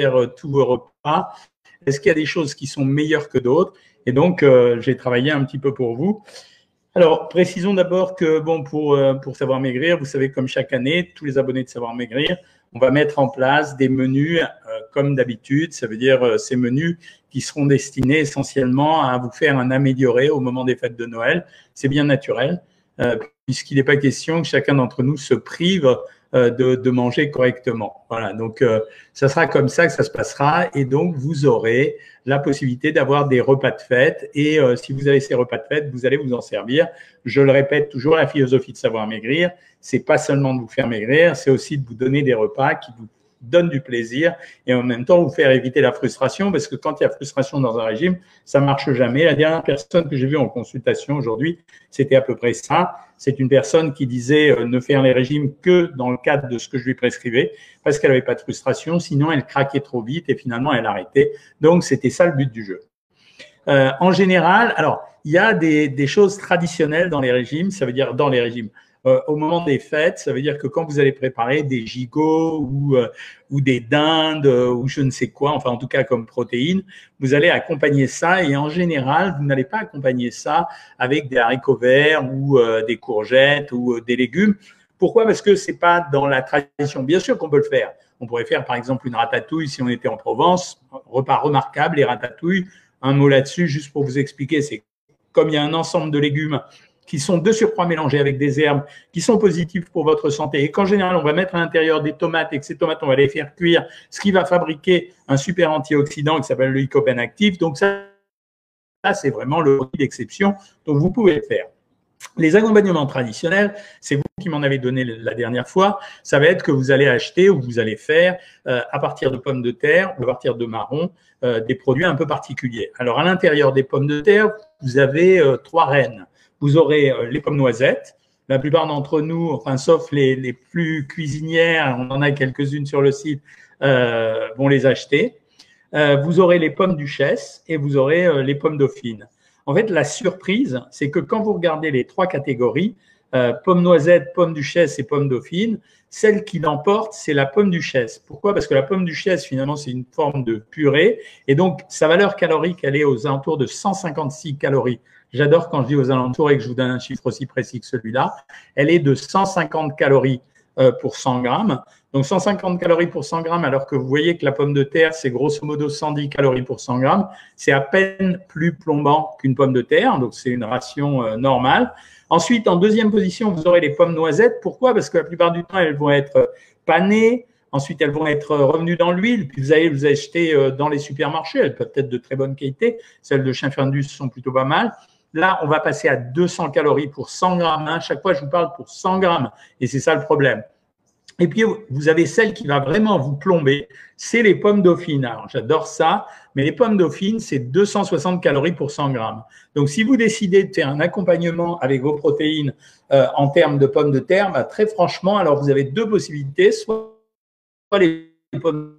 euh, tous vos repas Est-ce qu'il y a des choses qui sont meilleures que d'autres? Et donc, euh, j'ai travaillé un petit peu pour vous. Alors, précisons d'abord que, bon, pour, euh, pour Savoir Maigrir, vous savez, comme chaque année, tous les abonnés de Savoir Maigrir, on va mettre en place des menus comme d'habitude. Ça veut dire ces menus qui seront destinés essentiellement à vous faire un amélioré au moment des fêtes de Noël. C'est bien naturel, puisqu'il n'est pas question que chacun d'entre nous se prive de, de, manger correctement. Voilà, donc euh, ça sera comme ça que ça se passera et donc vous aurez la possibilité d'avoir des repas de fête et euh, si vous avez ces repas de fête, vous allez vous en servir. Je le répète toujours, la philosophie de savoir maigrir, c'est pas seulement de vous faire maigrir, c'est aussi de vous donner des repas qui vous donne du plaisir et en même temps vous faire éviter la frustration parce que quand il y a frustration dans un régime, ça marche jamais. La dernière personne que j'ai vue en consultation aujourd'hui, c'était à peu près ça. C'est une personne qui disait euh, ne faire les régimes que dans le cadre de ce que je lui prescrivais parce qu'elle avait pas de frustration, sinon elle craquait trop vite et finalement elle arrêtait. Donc c'était ça le but du jeu. Euh, en général, alors il y a des choses traditionnelles dans les régimes, ça veut dire dans les régimes. Euh, au moment des fêtes, ça veut dire que quand vous allez préparer des gigots ou, euh, ou des dindes euh, ou je ne sais quoi, enfin en tout cas comme protéines, vous allez accompagner ça et en général, vous n'allez pas accompagner ça avec des haricots verts ou des courgettes ou des légumes. Pourquoi? Parce que c'est pas dans la tradition. Bien sûr qu'on peut le faire. On pourrait faire par exemple une ratatouille si on était en Provence, repas remarquable, les ratatouilles. Un mot là-dessus, juste pour vous expliquer, c'est comme il y a un ensemble de légumes qui sont de surcroît mélangés avec des herbes qui sont positives pour votre santé et qu'en général, on va mettre à l'intérieur des tomates et que ces tomates, on va les faire cuire, ce qui va fabriquer un super antioxydant qui s'appelle le lycopène actif. Donc ça, ça c'est vraiment le produit d'exception. Donc vous pouvez faire. Les accompagnements traditionnels, c'est vous qui m'en avez donné la dernière fois, ça va être que vous allez acheter ou vous allez faire euh, à partir de pommes de terre ou à partir de marrons euh, des produits un peu particuliers. Alors à l'intérieur des pommes de terre, vous avez euh, trois reines vous aurez euh, les pommes noisettes. La plupart d'entre nous, enfin sauf les, plus cuisinières, on en a quelques-unes sur le site, euh, vont les acheter. Euh, vous aurez les pommes duchesse et vous aurez les pommes dauphine. En fait, la surprise, c'est que quand vous regardez les trois catégories, euh, pomme noisette, pomme duchesse et pomme dauphine, celle qui l'emporte, c'est la pomme duchesse. Pourquoi? Parce que la pomme duchesse, finalement, c'est une forme de purée. Et donc, sa valeur calorique, elle est aux alentours de 156 calories. J'adore quand je dis aux alentours et que je vous donne un chiffre aussi précis que celui-là. Elle est de 150 calories euh, pour 100 grammes. Donc 150 calories pour 100 grammes, alors que vous voyez que la pomme de terre, c'est grosso modo 110 calories pour 100 grammes. C'est à peine plus plombant qu'une pomme de terre, donc c'est une ration euh, normale. Ensuite, en deuxième position, vous aurez les pommes noisettes. Pourquoi? Parce que la plupart du temps, elles vont être panées. Ensuite, elles vont être revenues dans l'huile. Puis vous allez vous acheter euh, dans les supermarchés. Elles peuvent être de très bonne qualité. Celles de Chien-Findus sont plutôt pas mal. Là, on va passer à 200 calories pour 100 grammes. Hein. Chaque fois, je vous parle pour 100 grammes. Et c'est ça le problème. Et puis, vous avez celle qui va vraiment vous plomber, c'est les pommes dauphines. Alors, j'adore ça, mais les pommes dauphines, c'est 260 calories pour 100 grammes. Donc, si vous décidez de faire un accompagnement avec vos protéines euh, en termes de pommes de terre, bah, très franchement, alors vous avez deux possibilités. Soit les pommes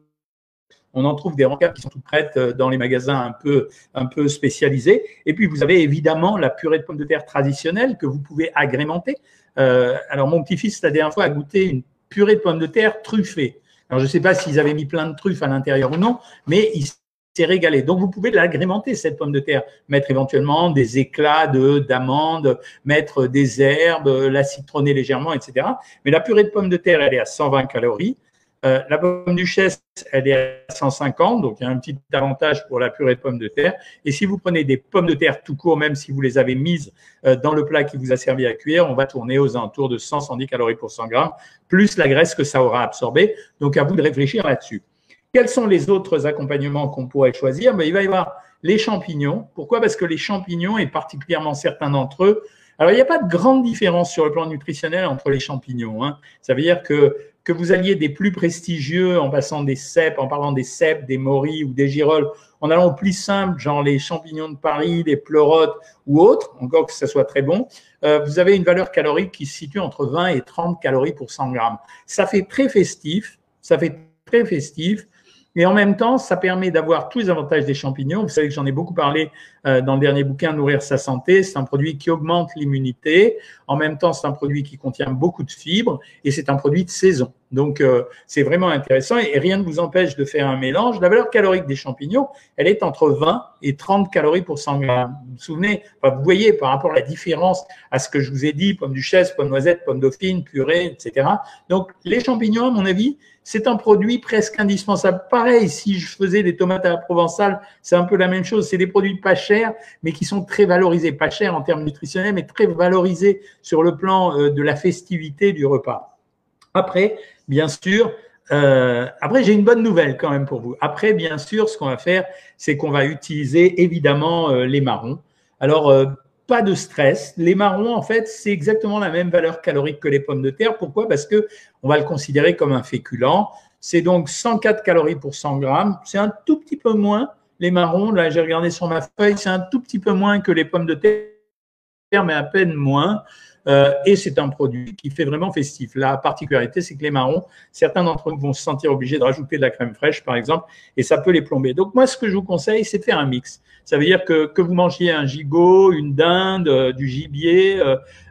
on en trouve des rencarts qui sont toutes prêtes euh, dans les magasins un peu, un peu spécialisés. Et puis, vous avez évidemment la purée de pommes de terre traditionnelle que vous pouvez agrémenter. Euh, alors, mon petit-fils, la dernière fois, a goûté une purée de pommes de terre truffée. Alors, je ne sais pas s'ils avaient mis plein de truffes à l'intérieur ou non, mais il s'est régalé. Donc, vous pouvez l'agrémenter, cette pomme de terre. Mettre éventuellement des éclats d'amandes, mettre des herbes, la citronner légèrement, etc. Mais la purée de pommes de terre, elle est à 120 calories. Euh, la pomme duchesse, elle est à 150, donc il y a un petit avantage pour la purée de pommes de terre. Et si vous prenez des pommes de terre tout court, même si vous les avez mises euh, dans le plat qui vous a servi à cuire, on va tourner aux alentours de 100-110 calories pour 100 grammes, plus la graisse que ça aura absorbé. Donc à vous de réfléchir là-dessus. Quels sont les autres accompagnements qu'on pourrait choisir? Ben, Il va y avoir les champignons. Pourquoi? Parce que les champignons, et particulièrement certains d'entre eux, alors il n'y a pas de grande différence sur le plan nutritionnel entre les champignons. Hein. Ça veut dire que que vous alliez des plus prestigieux en passant des cèpes, en parlant des cèpes, des morilles ou des girolles, en allant au plus simple, genre les champignons de Paris, les pleurotes ou autres, encore que ça soit très bon, euh, vous avez une valeur calorique qui se situe entre 20 et 30 calories pour 100 grammes. Ça fait très festif, ça fait très festif. Et en même temps, ça permet d'avoir tous les avantages des champignons. Vous savez que j'en ai beaucoup parlé euh, dans le dernier bouquin, Nourrir sa santé. C'est un produit qui augmente l'immunité. En même temps, c'est un produit qui contient beaucoup de fibres et c'est un produit de saison. Donc, euh, c'est vraiment intéressant et rien ne vous empêche de faire un mélange. La valeur calorique des champignons, elle est entre 20 et 30 calories pour 100 grammes. Vous vous souvenez, vous voyez par rapport à la différence à ce que je vous ai dit, pomme duchesse, pomme noisette, pomme dauphine, purée, etc. Donc, les champignons, à mon avis, c'est un produit presque indispensable. Pareil, si je faisais des tomates à la provençale, c'est un peu la même chose. C'est des produits pas chers, mais qui sont très valorisés. Pas chers en termes nutritionnels, mais très valorisés sur le plan euh, de la festivité du repas. Après, bien sûr, euh, après, j'ai une bonne nouvelle quand même pour vous. Après, bien sûr, ce qu'on va faire, c'est qu'on va utiliser évidemment euh, les marrons. Alors, pas de stress. Les marrons, en fait, c'est exactement la même valeur calorique que les pommes de terre. Pourquoi? Parce que on va le considérer comme un féculent. C'est donc 104 calories pour 100 grammes. C'est un tout petit peu moins. Les marrons, là, j'ai regardé sur ma feuille, c'est un tout petit peu moins que les pommes de terre, mais à peine moins. Euh, et c'est un produit qui fait vraiment festif. La particularité, c'est que les marrons, certains d'entre eux vont se sentir obligés de rajouter de la crème fraîche, par exemple, et ça peut les plomber. Donc moi, ce que je vous conseille, c'est de faire un mix. Ça veut dire que, que vous mangiez un gigot, une dinde, euh, du gibier,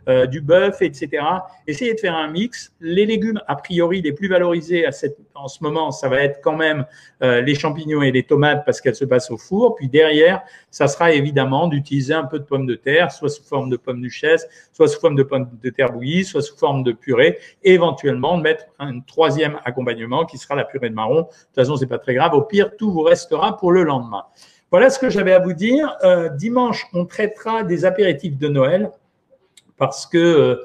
euh, du bœuf, etc. Essayez de faire un mix. Les légumes, a priori, les plus valorisés à cette, en ce moment, ça va être quand même euh, les champignons et les tomates parce qu'elles se passent au four. Puis derrière, ça sera évidemment d'utiliser un peu de pommes de terre, soit sous forme de pommes duchesse, soit sous forme de pommes de terre bouillie, soit sous forme de purée, et éventuellement mettre un troisième accompagnement qui sera la purée de marron. De toute façon, c'est pas très grave. Au pire, tout vous restera pour le lendemain. Voilà ce que j'avais à vous dire. Euh, dimanche, on traitera des apéritifs de Noël parce que euh,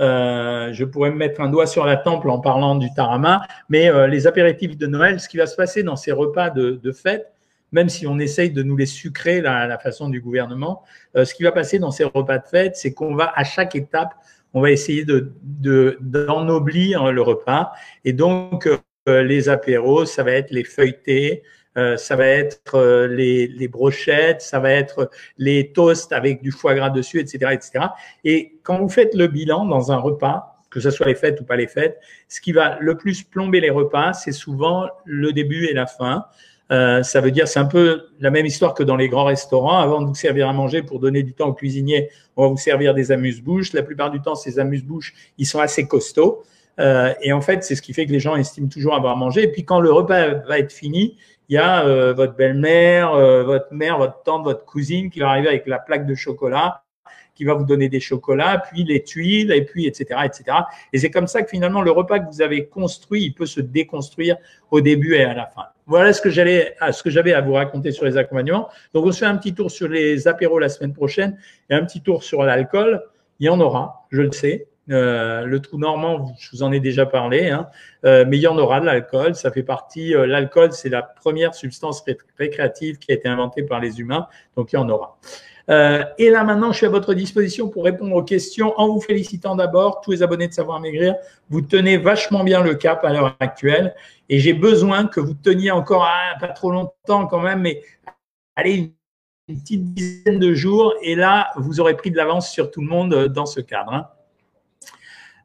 euh, je pourrais me mettre un doigt sur la temple en parlant du tarama, mais euh, les apéritifs de Noël, ce qui va se passer dans ces repas de, de fête, même si on essaye de nous les sucrer à la façon du gouvernement, ce qui va passer dans ces repas de fête, c'est qu'on va à chaque étape, on va essayer de d'ennoblir le repas. Et donc, les apéros, ça va être les feuilletés, euh, ça va être euh, les, les, brochettes, ça va être les toasts avec du foie gras dessus, etc., etc. Et quand vous faites le bilan dans un repas, que ce soit les fêtes ou pas les fêtes, ce qui va le plus plomber les repas, c'est souvent le début et la fin. Euh, ça veut dire, c'est un peu la même histoire que dans les grands restaurants. Avant de vous servir à manger, pour donner du temps aux cuisiniers, on va vous servir des amuse-bouches. La plupart du temps, ces amuse-bouches, ils sont assez costauds. Euh, et en fait, c'est ce qui fait que les gens estiment toujours avoir mangé. Et puis, quand le repas va être fini, il y a euh, votre belle-mère, euh, votre mère, votre tante, votre cousine qui va arriver avec la plaque de chocolat, qui va vous donner des chocolats, puis les tuiles, et puis etc. etc. Et c'est comme ça que finalement le repas que vous avez construit, il peut se déconstruire au début et à la fin. Voilà ce que j'allais, ce que j'avais à vous raconter sur les accompagnements. Donc on se fait un petit tour sur les apéros la semaine prochaine et un petit tour sur l'alcool. Il y en aura, je le sais. Euh, le trou normand, je vous en ai déjà parlé, hein, euh, mais il y en aura de l'alcool. Ça fait partie. Euh, l'alcool, c'est la première substance récréative qui a été inventée par les humains, donc il y en aura. et là maintenant, je suis à votre disposition pour répondre aux questions en vous félicitant d'abord, tous les abonnés de Savoir Maigrir, vous tenez vachement bien le cap à l'heure actuelle, et j'ai besoin que vous teniez encore ah, pas trop longtemps quand même, mais allez une petite dizaine de jours, et là, vous aurez pris de l'avance sur tout le monde dans ce cadre. Hein.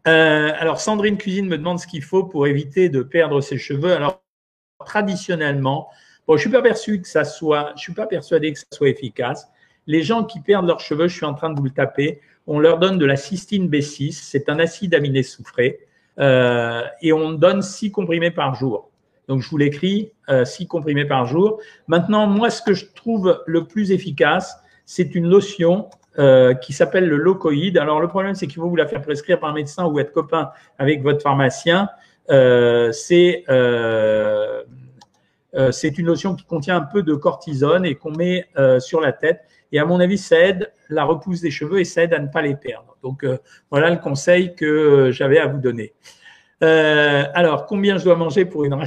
Euh, alors, Sandrine Cuisine me demande ce qu'il faut pour éviter de perdre ses cheveux. Alors, traditionnellement, bon, je suis suis pas persuadé que ça soit efficace. Les gens qui perdent leurs cheveux, je suis en train de vous le taper, on leur donne de la cystine B6, c'est un acide aminé soufré, euh, et on donne 6 comprimés par jour. Donc, je vous l'écris, euh, 6 comprimés par jour. Maintenant, moi, ce que je trouve le plus efficace, c'est une lotion euh, qui s'appelle le locoïde. Alors le problème, c'est qu'il faut vous la faire prescrire par un médecin ou être copain avec votre pharmacien. Euh, c'est euh, c'est une lotion qui contient un peu de cortisone et qu'on met sur la tête. Et à mon avis, ça aide la repousse des cheveux et ça aide à ne pas les perdre. Donc voilà le conseil que j'avais à vous donner. Alors, combien je dois manger pour une,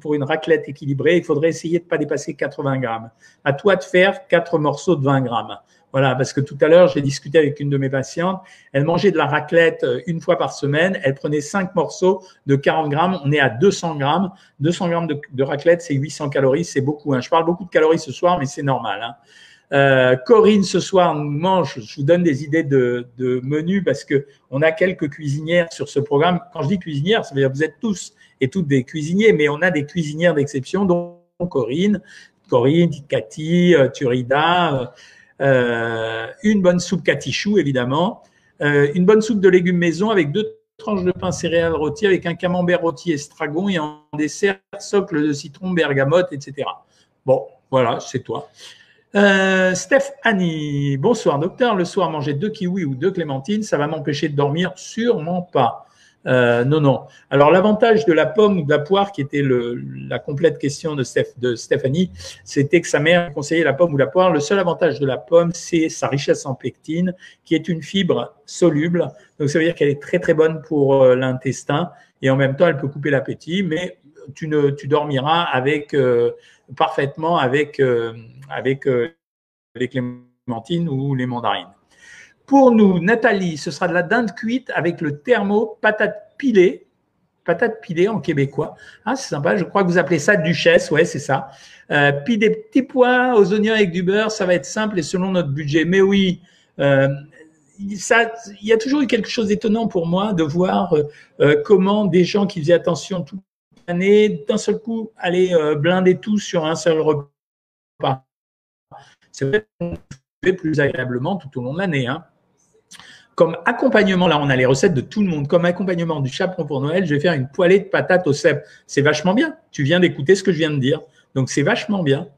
pour une raclette équilibrée? Il faudrait essayer de ne pas dépasser 80 grammes. À toi de faire quatre morceaux de 20 grammes. Voilà, parce que tout à l'heure, j'ai discuté avec une de mes patientes. Elle mangeait de la raclette euh, une fois par semaine. Elle prenait cinq morceaux de 40 grammes. On est à 200 grammes. 200 grammes de, raclette, c'est 800 calories. C'est beaucoup. Hein. Je parle beaucoup de calories ce soir, mais c'est normal. Hein. Euh, Corinne, ce soir, nous mange. Je vous donne des idées de, menus parce que on a quelques cuisinières sur ce programme. Quand je dis cuisinières, ça veut dire que vous êtes tous et toutes des cuisiniers, mais on a des cuisinières d'exception. Donc Corinne, Corinne, Cathy, Turida, une bonne soupe catichou évidemment, une bonne soupe de légumes maison avec deux tranches de pain céréales rôti avec un camembert rôti estragon et en dessert socle de citron, bergamote, etc. Bon, voilà, c'est toi. Euh, bonsoir docteur. Le soir, manger deux kiwis ou deux clémentines, ça va m'empêcher de dormir Sûrement pas. Euh, non, non. Alors l'avantage de la pomme ou de la poire, qui était le, la complète question de, Steph, de Stéphanie, c'était que sa mère conseillait la pomme ou la poire. Le seul avantage de la pomme, c'est sa richesse en pectine, qui est une fibre soluble. Donc ça veut dire qu'elle est très très bonne pour euh, l'intestin et en même temps elle peut couper l'appétit, mais tu ne tu dormiras avec euh, parfaitement avec avec les clémentines ou les mandarines. Pour nous, Nathalie, ce sera de la dinde cuite avec le thermo patate pilée. Patate pilée en québécois. Ah, c'est sympa, je crois que vous appelez ça duchesse, ouais, c'est ça. Euh, puis des petits pois aux oignons avec du beurre, ça va être simple et selon notre budget. Mais oui, euh, il y a toujours eu quelque chose d'étonnant pour moi de voir euh, comment des gens qui faisaient attention toute d'un seul coup, allaient blinder tout sur un seul repas. C'est plus agréablement tout au long de l'année. Hein. Comme accompagnement, là, on a les recettes de tout le monde. Comme accompagnement du chaperon pour Noël, je vais faire une poêlée de patates au cèpe. C'est vachement bien. Tu viens d'écouter ce que je viens de dire. Donc, c'est vachement bien.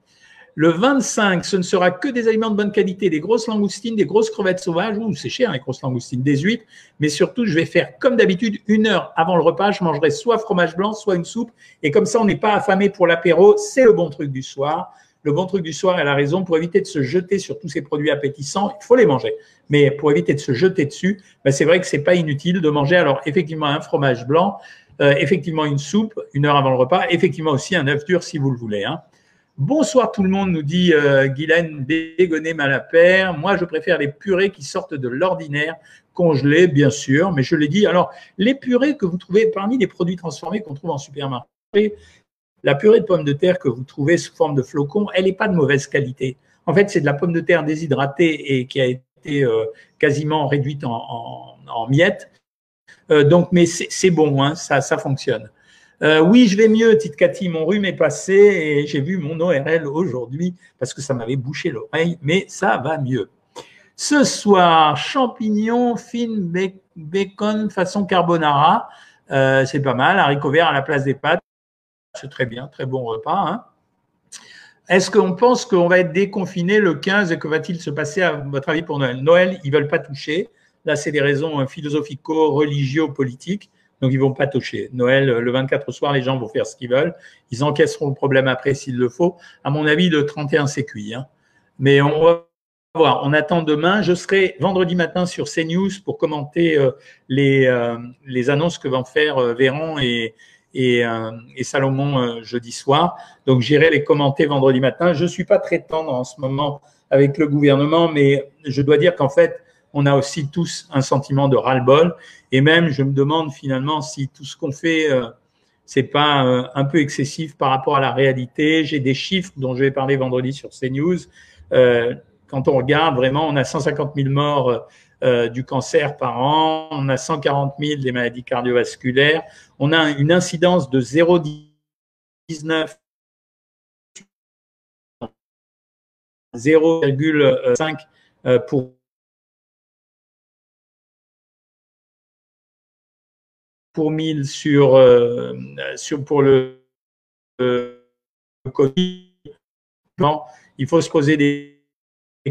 Le 25, ce ne sera que des aliments de bonne qualité, des grosses langoustines, des grosses crevettes sauvages, ou c'est cher les grosses langoustines, des huîtres, mais surtout je vais faire comme d'habitude, une heure avant le repas, je mangerai soit fromage blanc, soit une soupe, et comme ça on n'est pas affamé pour l'apéro, c'est le bon truc du soir le bon truc du soir et la raison pour éviter de se jeter sur tous ces produits appétissants, il faut les manger. Mais pour éviter de se jeter dessus, ben c'est vrai que c'est pas inutile de manger alors effectivement un fromage blanc, euh, effectivement une soupe une heure avant le repas, effectivement aussi un œuf dur si vous le voulez. Hein. Bonsoir tout le monde, nous dit euh, Guylaine Dégonné Malapère. Moi, je préfère les purées qui sortent de l'ordinaire, congelées, bien sûr, mais je l'ai dit. Alors, les purées que vous trouvez parmi les produits transformés qu'on trouve en supermarché, la purée de pommes de terre que vous trouvez sous forme de flocons, elle n'est pas de mauvaise qualité. En fait, c'est de la pomme de terre déshydratée et qui a été euh, quasiment réduite en, miettes. Euh, donc, mais c'est bon, hein, ça fonctionne. Euh, oui, je vais mieux, petite Cathy. Mon rhume est passé et j'ai vu mon ORL aujourd'hui parce que ça m'avait bouché l'oreille, mais ça va mieux. Ce soir, champignons, fines, bacon façon carbonara. c'est pas mal. Haricots verts à la place des pâtes c'est très bien, très bon repas. Hein. Est-ce qu'on pense qu'on va être déconfiné le 15 et que va-t-il se passer à votre avis pour Noël? Noël, ils veulent pas toucher. Là, c'est des raisons philosophico-religio-politiques. Donc, ils vont pas toucher. Noël, le 24 au soir, les gens vont faire ce qu'ils veulent. Ils encaisseront le problème après s'il le faut. À mon avis, le 31, c'est cuit. Hein. Mais on va voir. On attend demain. Je serai vendredi matin sur CNews pour commenter euh, les, euh, les annonces que vont faire euh, Véran et, et, euh, Salomon euh, jeudi soir. Donc j'irai les commenter vendredi matin. Je suis pas très tendre en ce moment avec le gouvernement, mais je dois dire qu'en fait, on a aussi tous un sentiment de ras-le-bol. Et même, je me demande finalement si tout ce qu'on fait, euh, c'est pas euh, un peu excessif par rapport à la réalité. J'ai des chiffres dont je vais parler vendredi sur CNews. Euh, quand on regarde vraiment, on a 150 000 morts du cancer par an, on a 140 000 des maladies cardiovasculaires, on a une incidence de 0,19 0,5 euh, pour pour 1000 sur, euh, sur pour le, le Covid. Il faut se poser des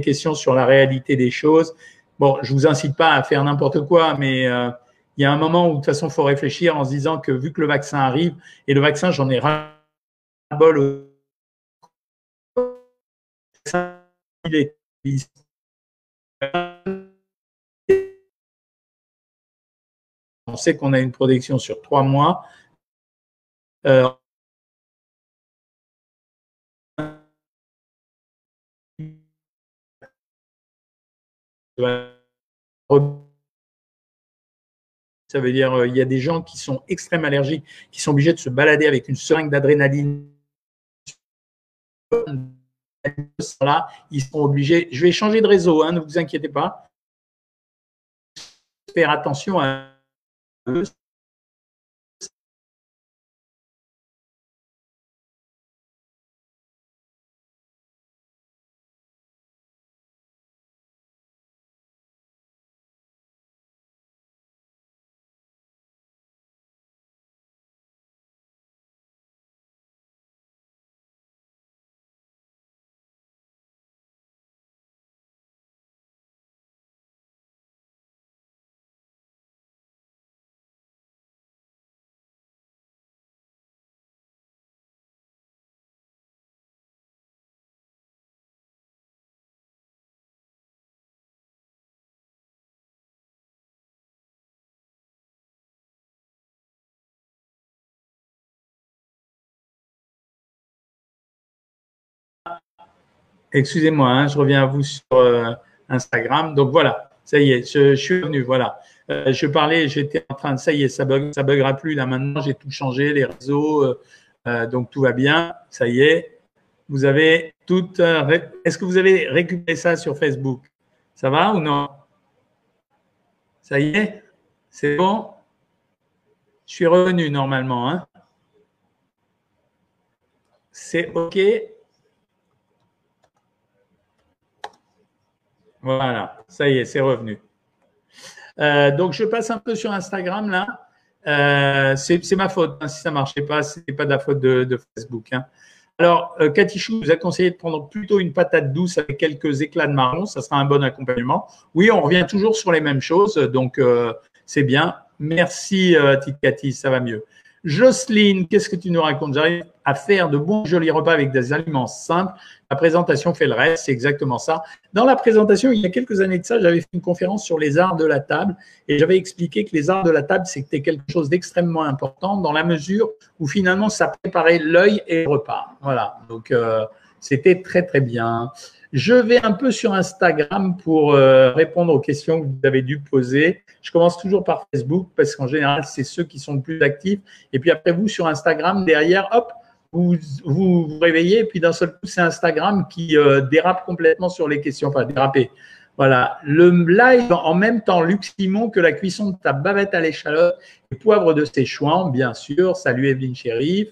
questions sur la réalité des choses. Bon, je vous incite pas à faire n'importe quoi, mais euh, il y a un moment où de toute façon, il faut réfléchir en se disant que vu que le vaccin arrive, et le vaccin, j'en ai ras-le-bol. On sait qu'on a une protection sur trois mois. Euh, Ça veut dire euh, il y a des gens qui sont extrêmement allergiques, qui sont obligés de se balader avec une seringue d'adrénaline. Là, ils sont obligés. Je vais changer de réseau, hein, ne vous inquiétez pas. Faire attention à eux. Excusez-moi, hein, je reviens à vous sur euh, Instagram. Donc voilà, ça y est, je, suis revenu. Voilà. Euh, je parlais, j'étais en train de, ça y est, ça bug, ça buggera plus là maintenant. J'ai tout changé, les réseaux, euh, donc tout va bien. Ça y est. Vous avez tout. Est-ce que vous avez récupéré ça sur Facebook? Ça va ou non? Ça y est? C'est bon? Je suis revenu normalement. Hein C'est OK? Voilà, ça y est, c'est revenu. Euh, donc, je passe un peu sur Instagram là. Euh, c'est ma faute. Hein, si ça ne marchait pas, ce n'est pas de la faute de, Facebook. Hein. Alors, euh, Katichou vous a conseillé de prendre plutôt une patate douce avec quelques éclats de marron. Ça sera un bon accompagnement. Oui, on revient toujours sur les mêmes choses. Donc, c'est bien. Merci, Cathy, ça va mieux. Jocelyne, qu'est-ce que tu nous racontes? J'arrive à faire de bons jolis repas avec des aliments simples. La présentation fait le reste, c'est exactement ça. Dans la présentation, il y a quelques années de ça, j'avais fait une conférence sur les arts de la table et j'avais expliqué que les arts de la table, c'était quelque chose d'extrêmement important dans la mesure où finalement ça préparait l'œil et le repas. Voilà, donc euh, c'était très très bien. Je vais un peu sur Instagram pour euh, répondre aux questions que vous avez dû poser. Je commence toujours par Facebook parce qu'en général, c'est ceux qui sont le plus actifs. Et puis après, vous, sur Instagram, derrière, hop, vous vous, réveillez et puis d'un seul coup, c'est Instagram qui euh, dérape complètement sur les questions. Enfin, déraper. Voilà. Le live en même temps, Luc que la cuisson de ta bavette à l'échalote et poivre de séchouan, bien sûr. Salut Evelyne Chérif.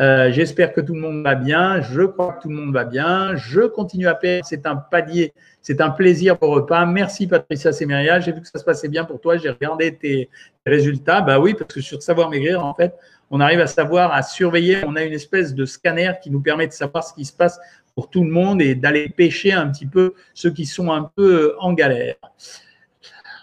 Euh, j'espère que tout le monde va bien. Je crois que tout le monde va bien. Je continue à perdre. C'est un palier. C'est un plaisir pour repas. Merci Patricia Semeria. J'ai vu que ça se passait bien pour toi. J'ai regardé tes résultats. Bah oui, parce que sur Savoir Maigrir, en fait, on arrive à savoir, à surveiller. On a une espèce de scanner qui nous permet de savoir ce qui se passe pour tout le monde et d'aller pêcher un petit peu ceux qui sont un peu en galère.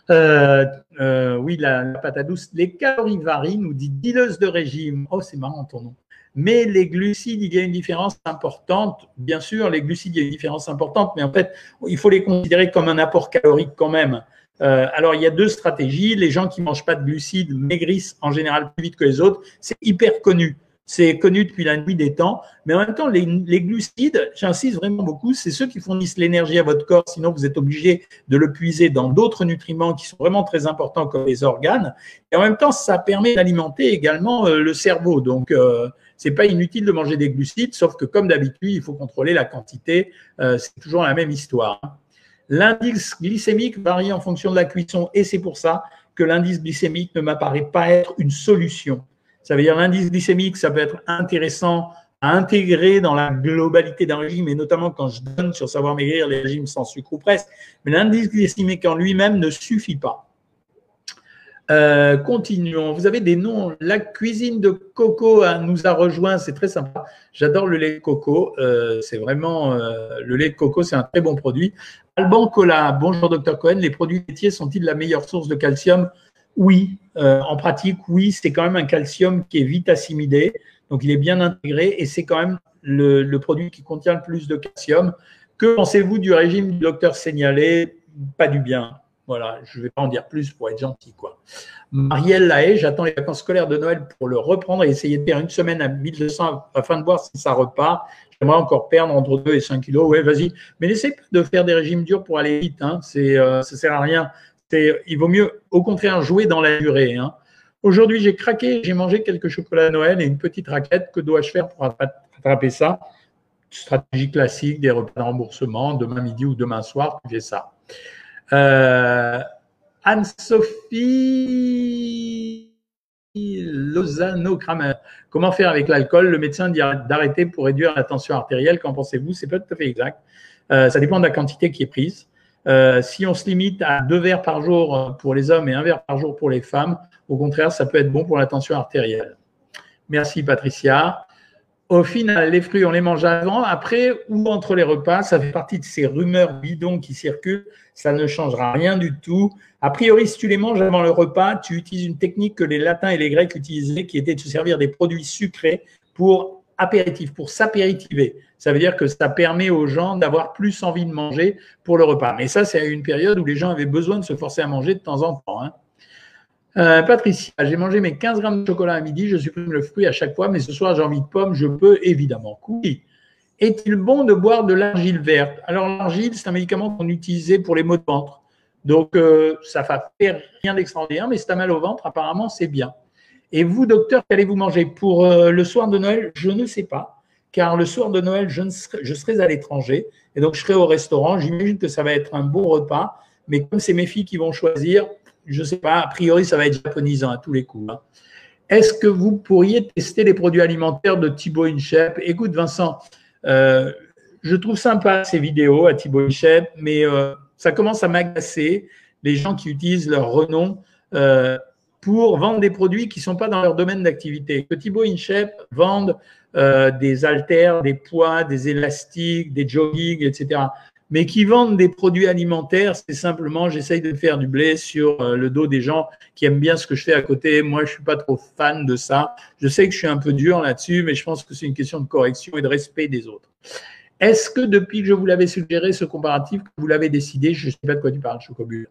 Euh, euh, oui, la, la, à douce. Les calories varient, nous dit dileuse de régime. Oh, c'est marrant ton nom. Mais les glucides, il y a une différence importante. Bien sûr, les glucides, il y a une différence importante, mais en fait, il faut les considérer comme un apport calorique quand même. Euh, alors, il y a deux stratégies. Les gens qui ne mangent pas de glucides maigrissent en général plus vite que les autres. C'est hyper connu. C'est connu depuis la nuit des temps. Mais en même temps, les, glucides, j'insiste vraiment beaucoup, c'est ceux qui fournissent l'énergie à votre corps. Sinon, vous êtes obligé de le puiser dans d'autres nutriments qui sont vraiment très importants comme les organes. Et en même temps, ça permet d'alimenter également euh, le cerveau. Donc, euh, c'est pas inutile de manger des glucides, sauf que comme d'habitude, il faut contrôler la quantité. Euh, c'est toujours la même histoire. L'indice glycémique varie en fonction de la cuisson et c'est pour ça que l'indice glycémique ne m'apparaît pas être une solution. Ça veut dire l'indice glycémique, ça peut être intéressant à intégrer dans la globalité d'un régime, et notamment quand je donne sur Savoir Maigrir les régimes sans sucre ou presque, mais l'indice glycémique en lui-même ne suffit pas. Euh, continuons. Vous avez des noms. La cuisine de coco nous a rejoint. C'est très sympa. J'adore le lait de coco. Euh, c'est vraiment euh, le lait de coco, c'est un très bon produit. Alban Cola. Bonjour, docteur Cohen. Les produits laitiers sont-ils la meilleure source de calcium? Oui. en pratique, oui. C'est quand même un calcium qui est vite assimilé. Donc, il est bien intégré et c'est quand même le, produit qui contient le plus de calcium. Que pensez-vous du régime du docteur signalé Pas du bien. Voilà, je ne vais pas en dire plus pour être gentil. quoi. Marielle Lahaye, j'attends les vacances scolaires de Noël pour le reprendre et essayer de faire une semaine à 1200 afin de voir si ça repart. J'aimerais encore perdre entre 2 et 5 kilos. Ouais, vas-y. Mais n'essaie pas de faire des régimes durs pour aller vite. Hein. Euh, ça ne sert à rien. Il vaut mieux, au contraire, jouer dans la durée. Hein. Aujourd'hui, j'ai craqué, j'ai mangé quelques chocolats à Noël et une petite raquette. Que dois-je faire pour attraper ça? Stratégie classique, des repas de remboursement, demain midi ou demain soir, tu fais ça. Euh, Anne-Sophie Lozano-Kramer. Comment faire avec l'alcool? Le médecin dit d'arrêter pour réduire la tension artérielle. Qu'en pensez-vous? C'est pas tout à fait exact. Euh, ça dépend de la quantité qui est prise. Euh, si on se limite à deux verres par jour pour les hommes et un verre par jour pour les femmes, au contraire, ça peut être bon pour la tension artérielle. Merci Patricia. Au final, les fruits, on les mange avant, après ou entre les repas. Ça fait partie de ces rumeurs bidons qui circulent. Ça ne changera rien du tout. A priori, si tu les manges avant le repas, tu utilises une technique que les latins et les grecs utilisaient, qui était de se servir des produits sucrés pour apéritif, pour s'apéritiver. Ça veut dire que ça permet aux gens d'avoir plus envie de manger pour le repas. Mais ça, c'est une période où les gens avaient besoin de se forcer à manger de temps en temps. Hein. Euh, Patricia, j'ai mangé mes 15 grammes de chocolat à midi, je supprime le fruit à chaque fois, mais ce soir j'ai envie de pommes, je peux évidemment. Oui. Est-il bon de boire de l'argile verte? Alors l'argile, c'est un médicament qu'on utilisait pour les maux de ventre. Donc euh, ça ne fait rien d'extraordinaire, mais si tu as mal au ventre, apparemment c'est bien. Et vous, docteur, qu'allez-vous manger? Pour euh, le soir de Noël, je ne sais pas, car le soir de Noël, je, serai, je serai à l'étranger, et donc je serai au restaurant. J'imagine que ça va être un bon repas, mais comme c'est mes filles qui vont choisir, je ne sais pas, a priori, ça va être japonisant à tous les coups. Hein. Est-ce que vous pourriez tester les produits alimentaires de Thibaut Inchep Écoute, Vincent, euh, je trouve sympa ces vidéos à Thibaut Inchep, mais euh, ça commence à m'agacer, les gens qui utilisent leur renom pour vendre des produits qui ne sont pas dans leur domaine d'activité. Que Thibaut Inchep vende euh, des haltères, des poids, des élastiques, des jogging, etc. Mais qui vendent des produits alimentaires, c'est simplement j'essaye de faire du blé sur euh, le dos des gens qui aiment bien ce que je fais à côté. Moi, je suis pas trop fan de ça. Je sais que je suis un peu dur là-dessus, mais je pense que c'est une question de correction et de respect des autres. Est-ce que depuis que je vous l'avais suggéré ce comparatif, que vous l'avez décidé, je ne sais pas de quoi tu parles, Chocobule,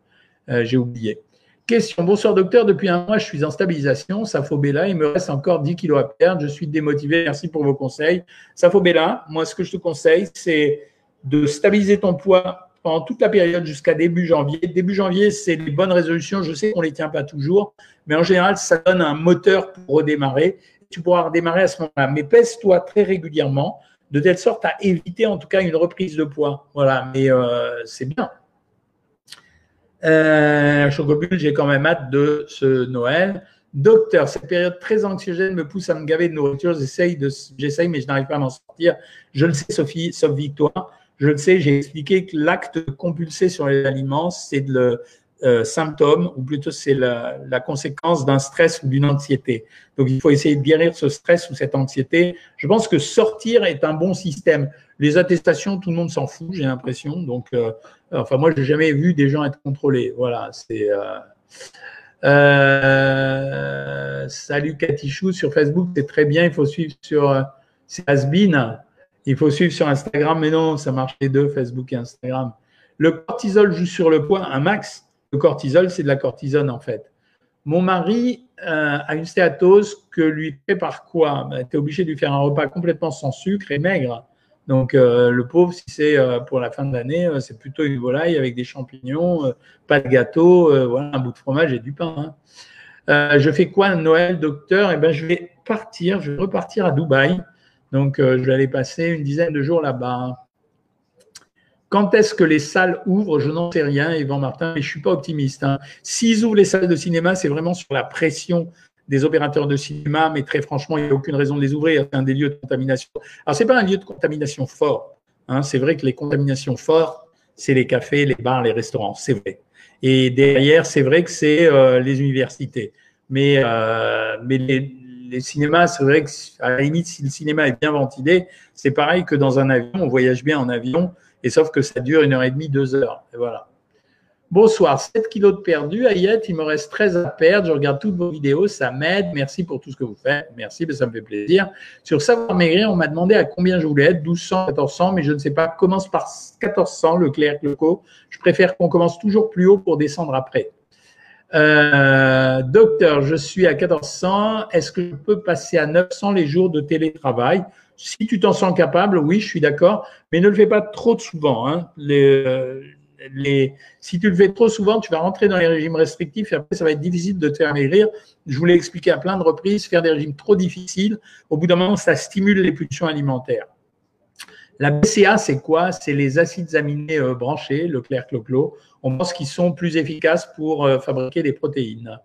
euh, j'ai oublié. Question. Bonsoir docteur, depuis un mois, je suis en stabilisation. Safobella, il me reste encore 10 kilos à perdre. Je suis démotivé. Merci pour vos conseils. Safobella, moi, ce que je te conseille, c'est de stabiliser ton poids pendant toute la période jusqu'à début janvier. Début janvier, c'est les bonnes résolutions. Je sais qu'on ne les tient pas toujours, mais en général, ça donne un moteur pour redémarrer. Tu pourras redémarrer à ce moment-là. Mais pèse-toi très régulièrement de telle sorte à éviter en tout cas une reprise de poids. Voilà, mais euh, c'est bien. Euh, Chocobule, j'ai quand même hâte de ce Noël. Docteur, cette période très anxiogène me pousse à me gaver de nourriture. J'essaye, j'essaye mais je n'arrive pas à m'en sortir. Je le sais, Sophie, sauf Victoire. Je le sais, j'ai expliqué que l'acte de compulser sur les aliments, c'est le euh, symptôme, ou plutôt c'est la, conséquence d'un stress ou d'une anxiété. Donc il faut essayer de guérir ce stress ou cette anxiété. Je pense que sortir est un bon système. Les attestations, tout le monde s'en fout, j'ai l'impression. Donc, euh, enfin, moi, j'ai jamais vu des gens être contrôlés. Voilà, c'est. Euh, euh, salut Katichou sur Facebook, c'est très bien. Il faut suivre sur. c'est Asbin. Il faut suivre sur Instagram, mais non, ça marche les deux, Facebook et Instagram. Le cortisol joue sur le poids, un max. Le cortisol, c'est de la cortisone en fait. Mon mari a une stéatose que lui prépare quoi? Ben, Tu es obligé de lui faire un repas complètement sans sucre et maigre. Donc, euh, le pauvre, si c'est euh, pour la fin de l'année, euh, c'est plutôt une volaille avec des champignons, pas de gâteau, voilà, un bout de fromage et du pain. Hein. je fais quoi Noël, docteur? Eh ben, je vais partir, je vais repartir à Dubaï. Donc, vais aller passer une dizaine de jours là-bas. Quand est-ce que les salles ouvrent? Je n'en sais rien, Yvan Martin, mais je ne suis pas optimiste. Hein. S'ils ouvrent les salles de cinéma, c'est vraiment sur la pression des opérateurs de cinéma, mais très franchement, il n'y a aucune raison de les ouvrir. C'est un des lieux de contamination. Alors, ce n'est pas un lieu de contamination fort. Hein. C'est vrai que les contaminations fortes, c'est les cafés, les bars, les restaurants. C'est vrai. Et derrière, c'est vrai que c'est euh, les universités. Mais, euh, mais les, les cinémas, c'est vrai qu'à la limite, si le cinéma est bien ventilé, c'est pareil que dans un avion. On voyage bien en avion, et sauf que ça dure une heure et demie, deux heures. Et voilà. Bonsoir, 7 kilos de perdu. Ayette, il me reste 13 à perdre. Je regarde toutes vos vidéos, ça m'aide. Merci pour tout ce que vous faites. Merci, ça me fait plaisir. Sur Savoir Maigrir, on m'a demandé à combien je voulais être, 1200, 1400, mais je ne sais pas. Commence par 1400, le Claire Cloco. Je préfère qu'on commence toujours plus haut pour descendre après. Euh, docteur, je suis à 1400. Est-ce que je peux passer à 900 les jours de télétravail? Si tu t'en sens capable, oui, je suis d'accord, mais ne le fais pas trop souvent. Hein. Euh, si tu le fais trop souvent, tu vas rentrer dans les régimes restrictifs et après, ça va être difficile de te faire maigrir. Je vous l'ai expliqué à plein de reprises, faire des régimes trop difficiles, au bout d'un moment, ça stimule les pulsions alimentaires. La BCA, c'est quoi? C'est les acides aminés euh, branchés, le clair clo On pense qu'ils sont plus efficaces pour euh, fabriquer des protéines.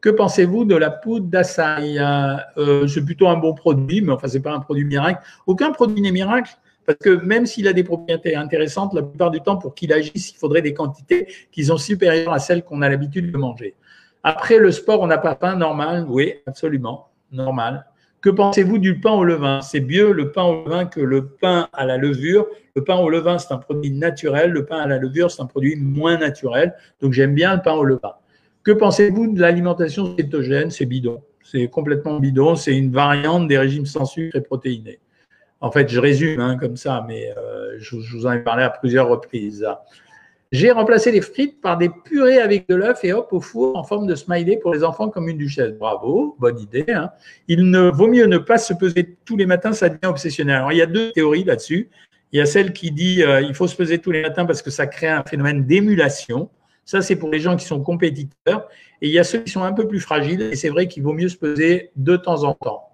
Que pensez-vous de la poudre d'açaï euh, C'est plutôt un bon produit, mais enfin, ce n'est pas un produit miracle. Aucun produit n'est miracle. Parce que même s'il a des propriétés intéressantes, la plupart du temps, pour qu'il agisse, il faudrait des quantités qui sont supérieures à celles qu'on a l'habitude de manger. Après, le sport, on n'a pas pain normal? Oui, absolument, normal. Que pensez-vous du pain au levain? C'est mieux le pain au levain que le pain à la levure. Le pain au levain, c'est un produit naturel. Le pain à la levure, c'est un produit moins naturel. Donc, j'aime bien le pain au levain. Que pensez-vous de l'alimentation cétogène? C'est bidon. C'est complètement bidon. C'est une variante des régimes sans sucre et protéinés. En fait, je résume hein, comme ça, mais euh, je, vous en ai parlé à plusieurs reprises. J'ai remplacé les frites par des purées avec de l'œuf et hop au four en forme de smiley pour les enfants comme une duchesse. Bravo, bonne idée. Hein. Il ne vaut mieux ne pas se peser tous les matins, ça devient obsessionnel. Alors il y a deux théories là-dessus. Il y a celle qui dit euh, il faut se peser tous les matins parce que ça crée un phénomène d'émulation. Ça, c'est pour les gens qui sont compétiteurs. Et il y a ceux qui sont un peu plus fragiles. Et c'est vrai qu'il vaut mieux se peser de temps en temps.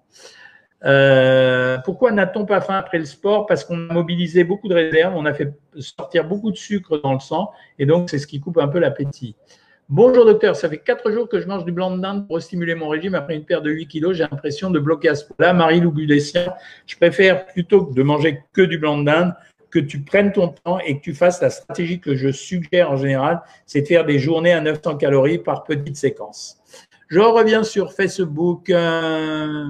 Euh, pourquoi n'a-t-on pas faim après le sport? Parce qu'on a mobilisé beaucoup de réserves, on a fait sortir beaucoup de sucre dans le sang, et donc c'est ce qui coupe un peu l'appétit. Bonjour docteur, ça fait quatre jours que je mange du blanc de dinde pour stimuler mon régime. Après une paire de 8 kilos, j'ai l'impression de bloquer à ce point-là. Marie Loubudessian, je préfère plutôt que de manger que du blanc de dinde, que tu prennes ton temps et que tu fasses la stratégie que je suggère en général, c'est de faire des journées à 900 calories par petite séquence. Je reviens sur Facebook. Euh,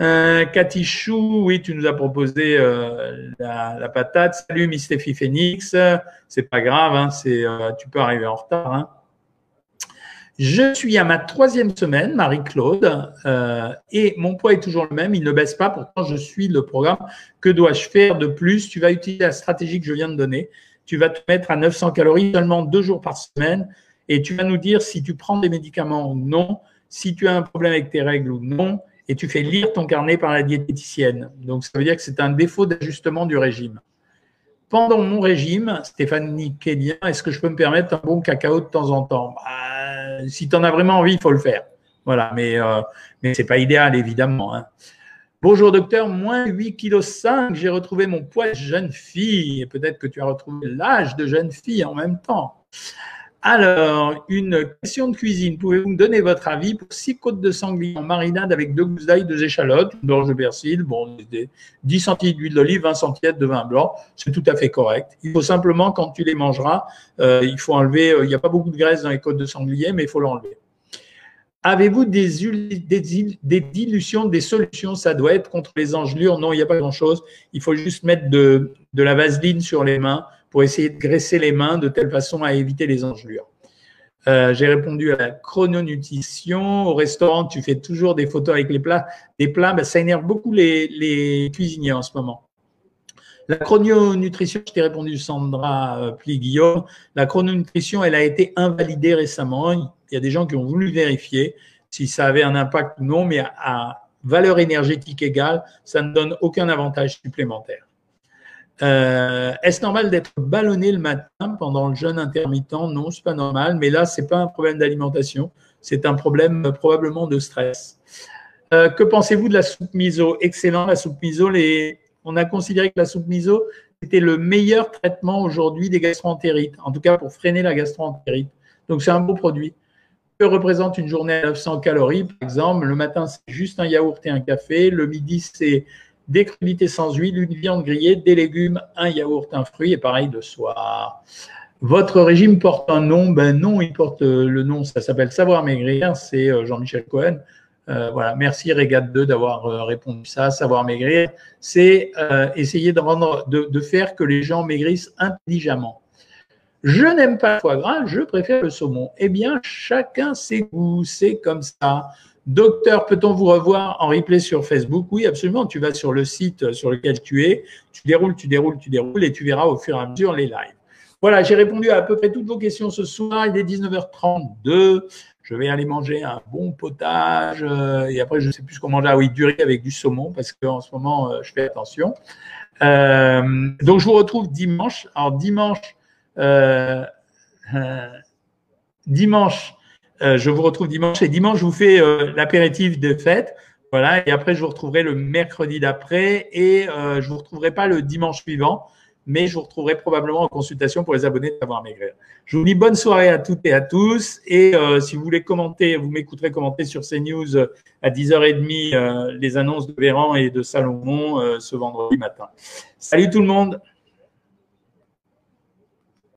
euh, Cathy Chou, oui, tu nous as proposé euh, la, patate. Salut, Miss Steffi Phoenix. C'est pas grave, hein, euh, tu peux arriver en retard. Hein. Je suis à ma troisième semaine, Marie-Claude, et mon poids est toujours le même, il ne baisse pas. Pourtant, je suis le programme. Que dois-je faire de plus? Tu vas utiliser la stratégie que je viens de donner. Tu vas te mettre à 900 calories seulement deux jours par semaine, et tu vas nous dire si tu prends des médicaments ou non, si tu as un problème avec tes règles ou non et tu fais lire ton carnet par la diététicienne. Donc, ça veut dire que c'est un défaut d'ajustement du régime. Pendant mon régime, Stéphanie Kédien, est-ce que je peux me permettre un bon cacao de temps en temps? Bah, Si tu en as vraiment envie, il faut le faire. Voilà, mais, euh, ce n'est pas idéal, évidemment. Hein. Bonjour docteur, moins 8,5 kg, j'ai retrouvé mon poids de jeune fille. Et peut-être que tu as retrouvé l'âge de jeune fille en même temps. Alors, une question de cuisine. Pouvez-vous me donner votre avis pour six côtes de sanglier en marinade avec deux gousses d'ail, deux échalotes, une gorge de persil, bon, 10 centilitres d'huile d'olive, 20 centilitres de vin blanc, c'est tout à fait correct. Il faut simplement, quand tu les mangeras, euh, il faut enlever, euh, il n'y a pas beaucoup de graisse dans les côtes de sanglier, mais il faut l'enlever. Avez-vous des, des, des, dilutions, des solutions? Ça doit être contre les engelures. Non, il n'y a pas grand-chose. Il faut juste mettre de la vaseline sur les mains pour essayer de graisser les mains de telle façon à éviter les engelures. Euh, j'ai répondu à la chrononutrition. Au restaurant, tu fais toujours des photos avec les plats. Des plats, ben, ça énerve beaucoup les, cuisiniers en ce moment. La chrononutrition, je t'ai répondu Sandra euh, Pli-Guillaume. La chrononutrition, elle a été invalidée récemment. Il y a des gens qui ont voulu vérifier si ça avait un impact ou non, mais à valeur énergétique égale, ça ne donne aucun avantage supplémentaire. Euh, est-ce normal d'être ballonné le matin pendant le jeûne intermittent? Non, c'est pas normal, mais là, c'est pas un problème d'alimentation, c'est un problème euh, probablement de stress. Euh, que pensez-vous de la soupe miso? Excellent, la soupe miso. On a considéré que la soupe miso était le meilleur traitement aujourd'hui des gastroentérites, en tout cas pour freiner la gastroentérite. Donc, c'est un beau produit. Que représente une journée à 900 calories, par exemple? Le matin, c'est juste un yaourt et un café. Le midi, c'est des crudités sans huile, une viande grillée, des légumes, un yaourt, un fruit et pareil de soir. Votre régime porte un nom Ben non, il porte euh, le nom, ça s'appelle Savoir Maigrir, c'est euh, Jean-Michel Cohen. Euh, voilà, merci Régate 2 d'avoir répondu ça. Savoir Maigrir, c'est essayer de, de faire que les gens maigrissent intelligemment. Je n'aime pas le foie gras, je préfère le saumon. Eh bien, chacun ses goûts, c'est comme ça. Docteur, peut-on vous revoir en replay sur Facebook? Oui, absolument. Tu vas sur le site sur lequel tu es, tu déroules, tu déroules, tu déroules et tu verras au fur et à mesure les lives. Voilà, j'ai répondu à à peu près toutes vos questions ce soir. Il est 19h32. Je vais aller manger un bon potage euh, et après, je ne sais plus ce qu'on mange. Ah oui, du riz avec du saumon parce qu'en ce moment, euh, je fais attention. Euh, donc, je vous retrouve dimanche. Alors, dimanche, dimanche, euh, je vous retrouve dimanche et dimanche, je vous fais euh, l'apéritif de fête. Voilà, et après, je vous retrouverai le mercredi d'après et euh, je vous retrouverai pas le dimanche suivant, mais je vous retrouverai probablement en consultation pour les abonnés de Savoir Maigrir. Je vous dis bonne soirée à toutes et à tous. Et si vous voulez commenter, vous m'écouterez commenter sur CNews à 10h30 les annonces de Véran et de Salomon ce vendredi matin. Salut tout le monde!